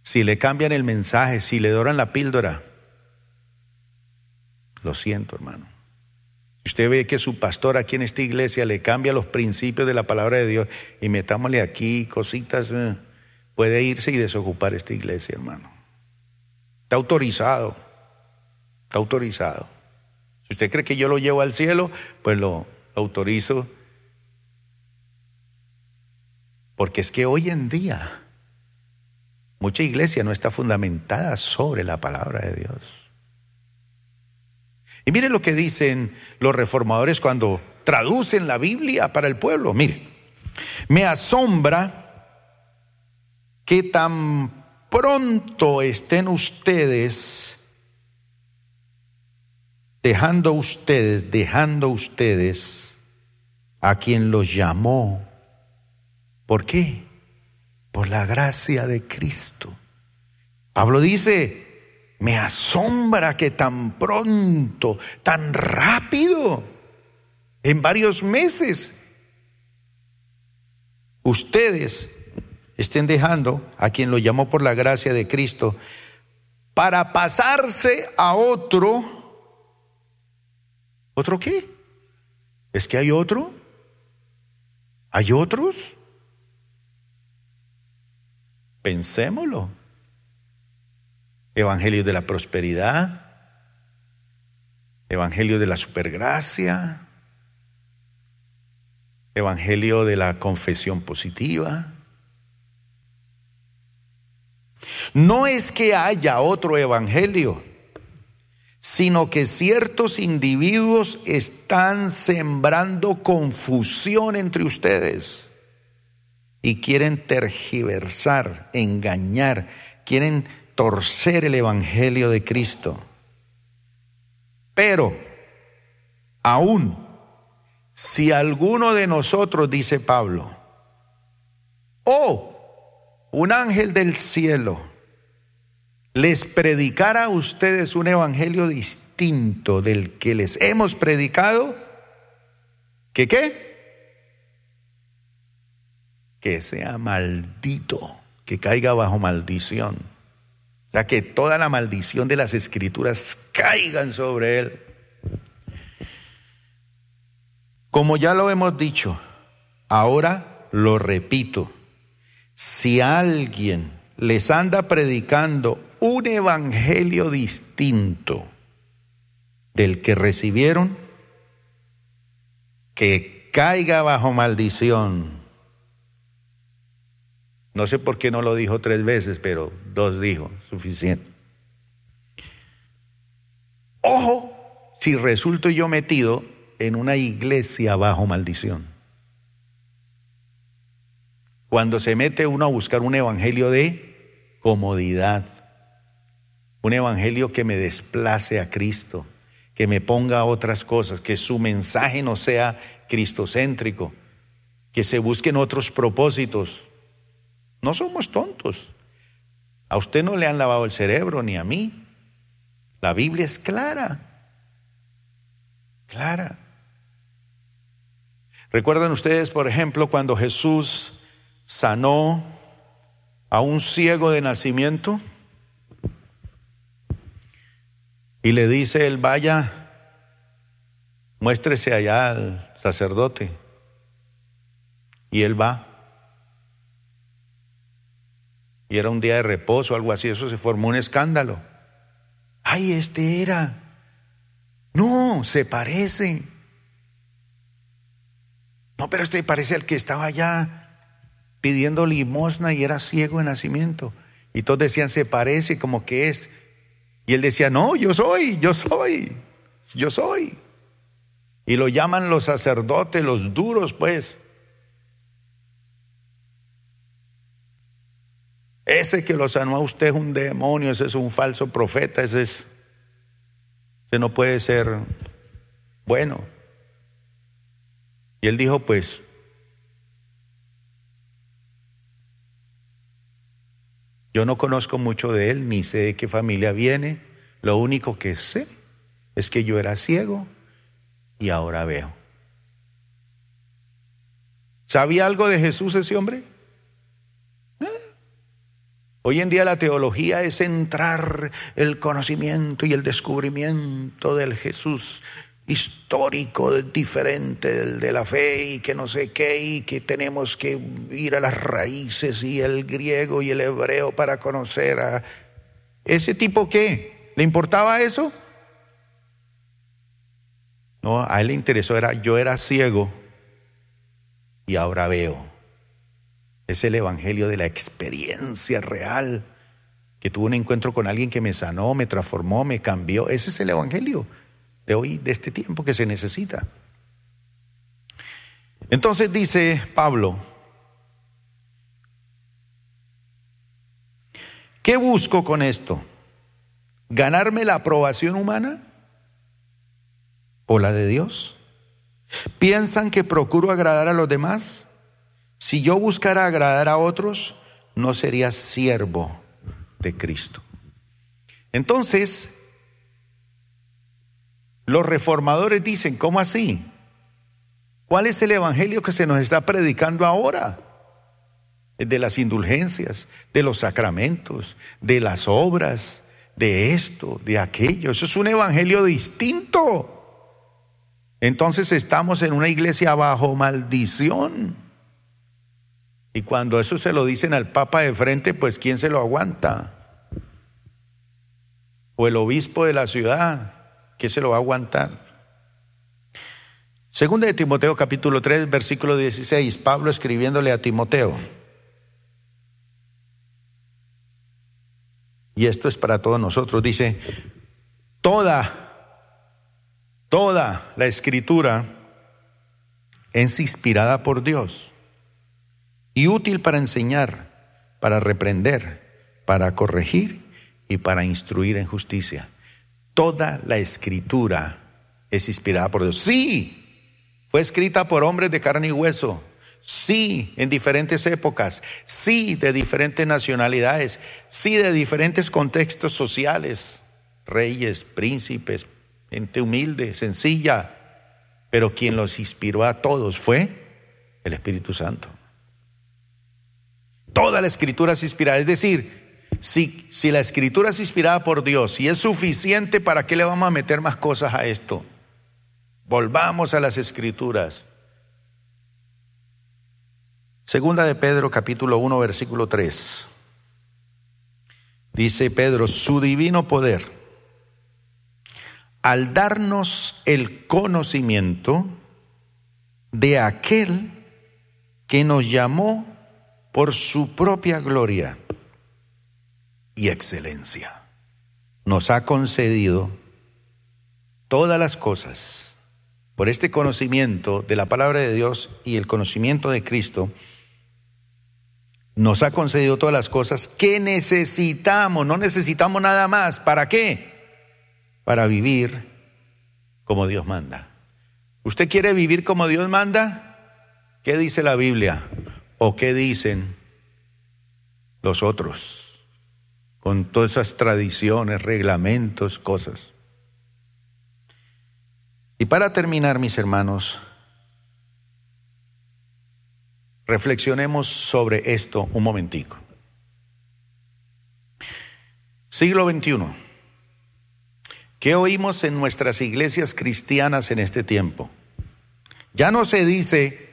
Si le cambian el mensaje, si le doran la píldora, lo siento, hermano. Usted ve que su pastor aquí en esta iglesia le cambia los principios de la palabra de Dios y metámosle aquí cositas, eh, puede irse y desocupar esta iglesia, hermano. Está autorizado. Está autorizado. Si usted cree que yo lo llevo al cielo, pues lo, autorizo. Porque es que hoy en día mucha iglesia no está fundamentada sobre la palabra de Dios. Y mire lo que dicen los reformadores cuando traducen la Biblia para el pueblo. Mire, me asombra que tan pronto estén ustedes dejando ustedes, dejando ustedes a quien los llamó. ¿Por qué? Por la gracia de Cristo. Pablo dice, me asombra que tan pronto, tan rápido, en varios meses, ustedes estén dejando a quien lo llamó por la gracia de Cristo para pasarse a otro ¿Otro qué? ¿Es que hay otro? ¿Hay otros? Pensémoslo. Evangelio de la prosperidad, Evangelio de la supergracia, Evangelio de la confesión positiva. No es que haya otro Evangelio sino que ciertos individuos están sembrando confusión entre ustedes y quieren tergiversar, engañar, quieren torcer el Evangelio de Cristo. Pero, aún, si alguno de nosotros, dice Pablo, o un ángel del cielo, les predicara a ustedes un evangelio distinto del que les hemos predicado, ¿que qué? Que sea maldito, que caiga bajo maldición. O sea, que toda la maldición de las escrituras caigan sobre él. Como ya lo hemos dicho, ahora lo repito, si alguien les anda predicando un evangelio distinto del que recibieron, que caiga bajo maldición. No sé por qué no lo dijo tres veces, pero dos dijo, suficiente. Ojo si resulto yo metido en una iglesia bajo maldición. Cuando se mete uno a buscar un evangelio de comodidad, un evangelio que me desplace a Cristo, que me ponga a otras cosas, que su mensaje no sea cristocéntrico, que se busquen otros propósitos. No somos tontos. A usted no le han lavado el cerebro ni a mí. La Biblia es clara. Clara. ¿Recuerdan ustedes, por ejemplo, cuando Jesús sanó a un ciego de nacimiento? Y le dice él, vaya, muéstrese allá al sacerdote. Y él va. Y era un día de reposo, algo así, eso se formó un escándalo. Ay, este era. No, se parece. No, pero este parece al que estaba allá pidiendo limosna y era ciego de nacimiento. Y todos decían, se parece como que es. Y él decía, no, yo soy, yo soy, yo soy. Y lo llaman los sacerdotes, los duros, pues. Ese que lo sanó a usted es un demonio, ese es un falso profeta, ese es, ese no puede ser bueno. Y él dijo, pues, Yo no conozco mucho de él, ni sé de qué familia viene. Lo único que sé es que yo era ciego y ahora veo. ¿Sabía algo de Jesús ese hombre? Hoy en día la teología es entrar el conocimiento y el descubrimiento del Jesús histórico diferente del de la fe y que no sé qué y que tenemos que ir a las raíces y el griego y el hebreo para conocer a ese tipo qué. Le importaba eso no a él le interesó era yo era ciego y ahora veo es el evangelio de la experiencia real que tuve un encuentro con alguien que me sanó me transformó me cambió ese es el evangelio de hoy, de este tiempo que se necesita. Entonces dice Pablo, ¿qué busco con esto? ¿Ganarme la aprobación humana o la de Dios? ¿Piensan que procuro agradar a los demás? Si yo buscara agradar a otros, no sería siervo de Cristo. Entonces, los reformadores dicen, ¿cómo así? ¿Cuál es el evangelio que se nos está predicando ahora? El de las indulgencias, de los sacramentos, de las obras, de esto, de aquello. Eso es un evangelio distinto. Entonces estamos en una iglesia bajo maldición. Y cuando eso se lo dicen al Papa de frente, pues ¿quién se lo aguanta? O el obispo de la ciudad, ¿quién se lo va a aguantar? Segunda de Timoteo capítulo 3, versículo 16, Pablo escribiéndole a Timoteo. Y esto es para todos nosotros, dice, toda, toda la escritura es inspirada por Dios y útil para enseñar, para reprender, para corregir y para instruir en justicia. Toda la escritura es inspirada por Dios. Sí, fue escrita por hombres de carne y hueso. Sí, en diferentes épocas. Sí, de diferentes nacionalidades. Sí, de diferentes contextos sociales. Reyes, príncipes, gente humilde, sencilla. Pero quien los inspiró a todos fue el Espíritu Santo. Toda la escritura es inspirada. Es decir, si, si la escritura es inspirada por Dios y es suficiente, ¿para qué le vamos a meter más cosas a esto? Volvamos a las escrituras. Segunda de Pedro capítulo 1 versículo 3. Dice Pedro, su divino poder, al darnos el conocimiento de aquel que nos llamó por su propia gloria y excelencia. Nos ha concedido todas las cosas por este conocimiento de la palabra de Dios y el conocimiento de Cristo. Nos ha concedido todas las cosas que necesitamos, no necesitamos nada más. ¿Para qué? Para vivir como Dios manda. ¿Usted quiere vivir como Dios manda? ¿Qué dice la Biblia? ¿O qué dicen los otros? Con todas esas tradiciones, reglamentos, cosas. Y para terminar, mis hermanos, reflexionemos sobre esto un momentico. Siglo XXI. ¿Qué oímos en nuestras iglesias cristianas en este tiempo? Ya no se dice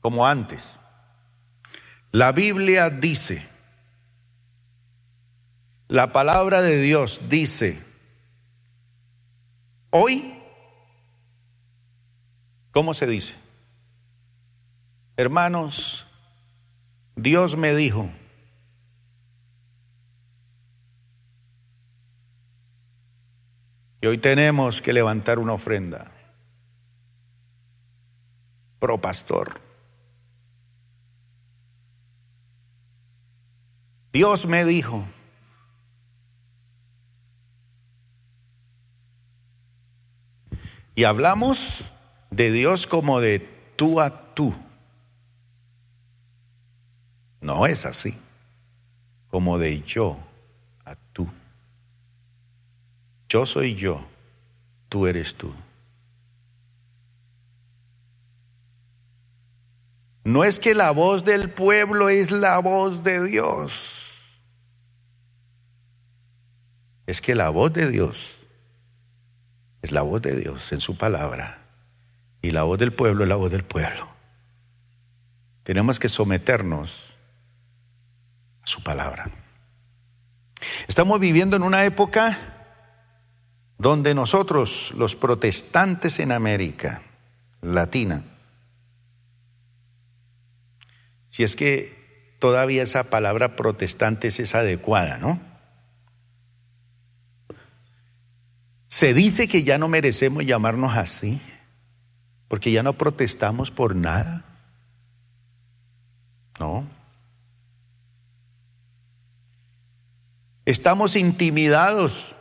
como antes. La Biblia dice, la palabra de Dios dice, hoy, ¿cómo se dice? Hermanos, Dios me dijo, y hoy tenemos que levantar una ofrenda pro pastor. Dios me dijo, y hablamos de Dios como de tú a tú. No es así, como de yo a tú. Yo soy yo, tú eres tú. No es que la voz del pueblo es la voz de Dios es que la voz de Dios es la voz de Dios en su palabra y la voz del pueblo es la voz del pueblo. Tenemos que someternos a su palabra. Estamos viviendo en una época donde nosotros, los protestantes en América Latina, si es que todavía esa palabra protestante es adecuada, ¿no? Se dice que ya no merecemos llamarnos así, porque ya no protestamos por nada. No. Estamos intimidados.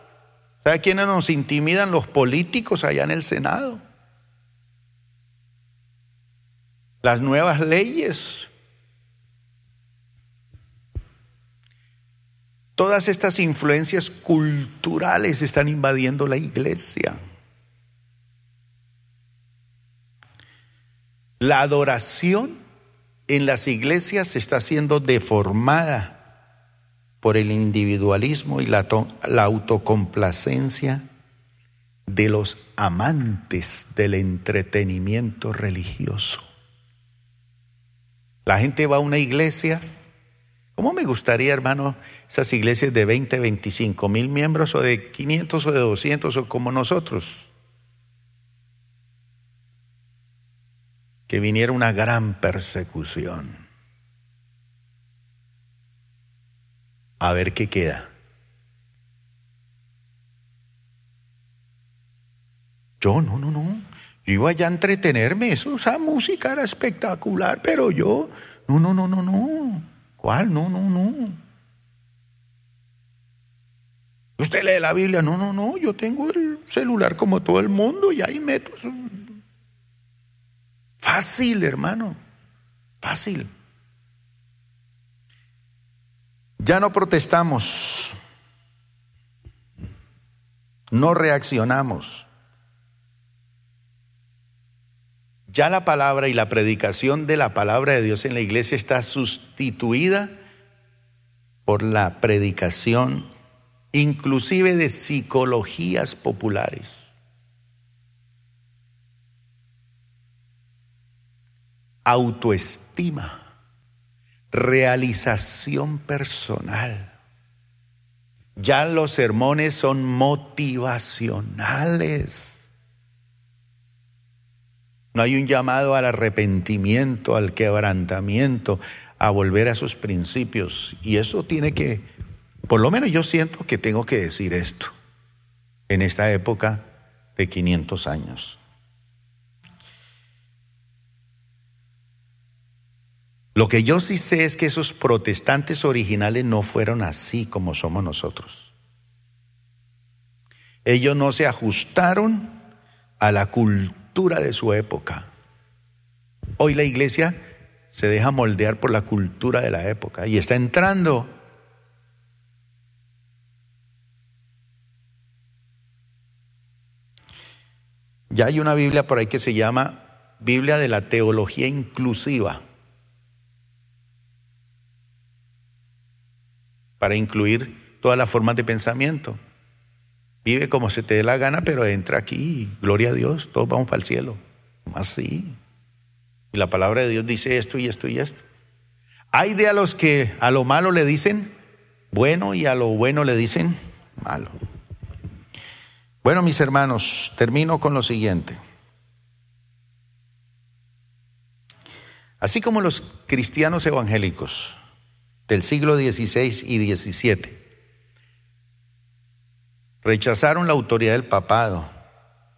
¿Sabe quiénes nos intimidan? Los políticos allá en el Senado. Las nuevas leyes. Todas estas influencias culturales están invadiendo la iglesia. La adoración en las iglesias está siendo deformada por el individualismo y la, autocomplacencia de los amantes del entretenimiento religioso. La gente va a una iglesia. ¿Cómo me gustaría, hermano, esas iglesias de 20, 25 mil miembros o de 500 o de 200 o como nosotros? Que viniera una gran persecución a ver qué queda. Yo, no, no, no. Yo iba allá a entretenerme. Eso, esa música era espectacular, pero yo, no, no, no, no, no. ¿Cuál? No, no, no. Usted lee la Biblia. No, no, no. Yo tengo el celular como todo el mundo y ahí meto. Fácil, hermano. Fácil. Ya no protestamos, no reaccionamos. Ya la palabra y la predicación de la palabra de Dios en la iglesia está sustituida por la predicación inclusive de psicologías populares. Autoestima realización personal. Ya los sermones son motivacionales. No hay un llamado al arrepentimiento, al quebrantamiento, a volver a sus principios. Y eso tiene que, por lo menos yo siento que tengo que decir esto en esta época de 500 años. Lo que yo sí sé es que esos protestantes originales no fueron así como somos nosotros. Ellos no se ajustaron a la cultura de su época. Hoy la iglesia se deja moldear por la cultura de la época y está entrando Ya hay una Biblia por ahí que se llama Biblia de la Teología Inclusiva. para incluir todas las formas de pensamiento. Vive como se te dé la gana, pero entra aquí, gloria a Dios, todos vamos para el cielo. Así. Y la palabra de Dios dice esto y esto y esto. Hay de a los que a lo malo le dicen bueno y a lo bueno le dicen malo. Bueno, mis hermanos, termino con lo siguiente. Así como los cristianos evangélicos del siglo XVI y XVII. Rechazaron la autoridad del papado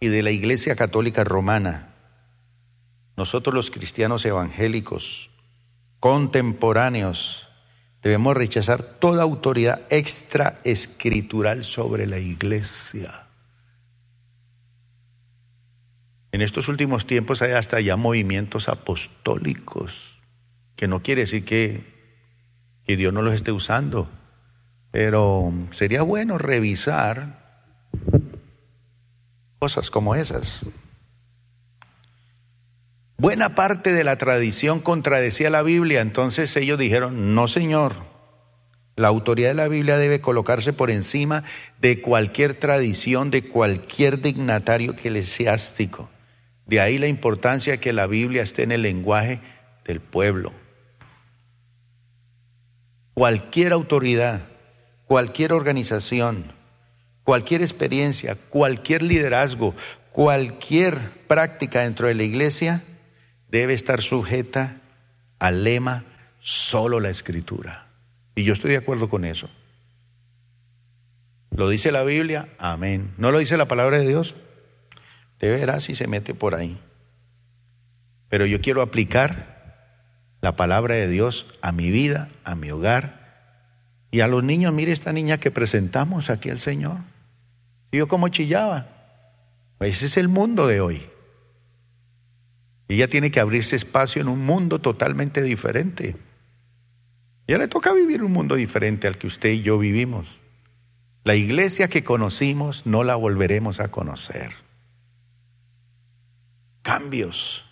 y de la Iglesia Católica Romana. Nosotros los cristianos evangélicos, contemporáneos, debemos rechazar toda autoridad extra escritural sobre la Iglesia. En estos últimos tiempos hay hasta ya movimientos apostólicos, que no quiere decir que y Dios no los esté usando. Pero sería bueno revisar cosas como esas. Buena parte de la tradición contradecía la Biblia, entonces ellos dijeron, no señor, la autoridad de la Biblia debe colocarse por encima de cualquier tradición, de cualquier dignatario eclesiástico. De ahí la importancia que la Biblia esté en el lenguaje del pueblo cualquier autoridad, cualquier organización, cualquier experiencia, cualquier liderazgo, cualquier práctica dentro de la iglesia debe estar sujeta al lema solo la escritura. Y yo estoy de acuerdo con eso. ¿Lo dice la Biblia? Amén. ¿No lo dice la palabra de Dios? Te verás si se mete por ahí. Pero yo quiero aplicar la palabra de Dios a mi vida, a mi hogar y a los niños. Mire esta niña que presentamos aquí al Señor. Y yo como chillaba. Ese es el mundo de hoy. Y ella tiene que abrirse espacio en un mundo totalmente diferente. Ya le toca vivir un mundo diferente al que usted y yo vivimos. La iglesia que conocimos no la volveremos a conocer. Cambios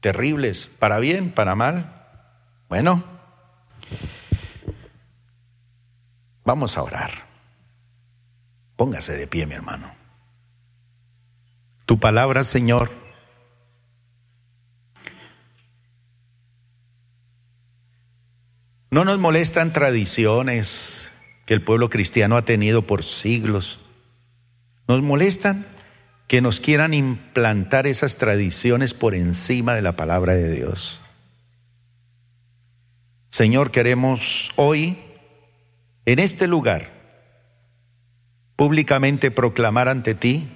terribles, para bien, para mal. Bueno, vamos a orar. Póngase de pie, mi hermano. Tu palabra, Señor, no nos molestan tradiciones que el pueblo cristiano ha tenido por siglos. Nos molestan que nos quieran implantar esas tradiciones por encima de la palabra de Dios. Señor, queremos hoy, en este lugar, públicamente proclamar ante ti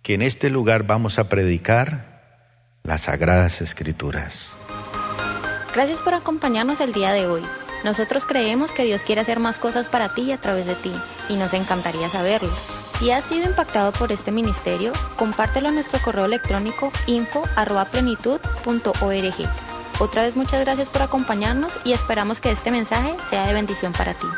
que en este lugar vamos a predicar las sagradas escrituras. Gracias por acompañarnos el día de hoy. Nosotros creemos que Dios quiere hacer más cosas para ti y a través de ti, y nos encantaría saberlo. Si has sido impactado por este ministerio, compártelo a nuestro correo electrónico info.plenitud.org. Otra vez muchas gracias por acompañarnos y esperamos que este mensaje sea de bendición para ti.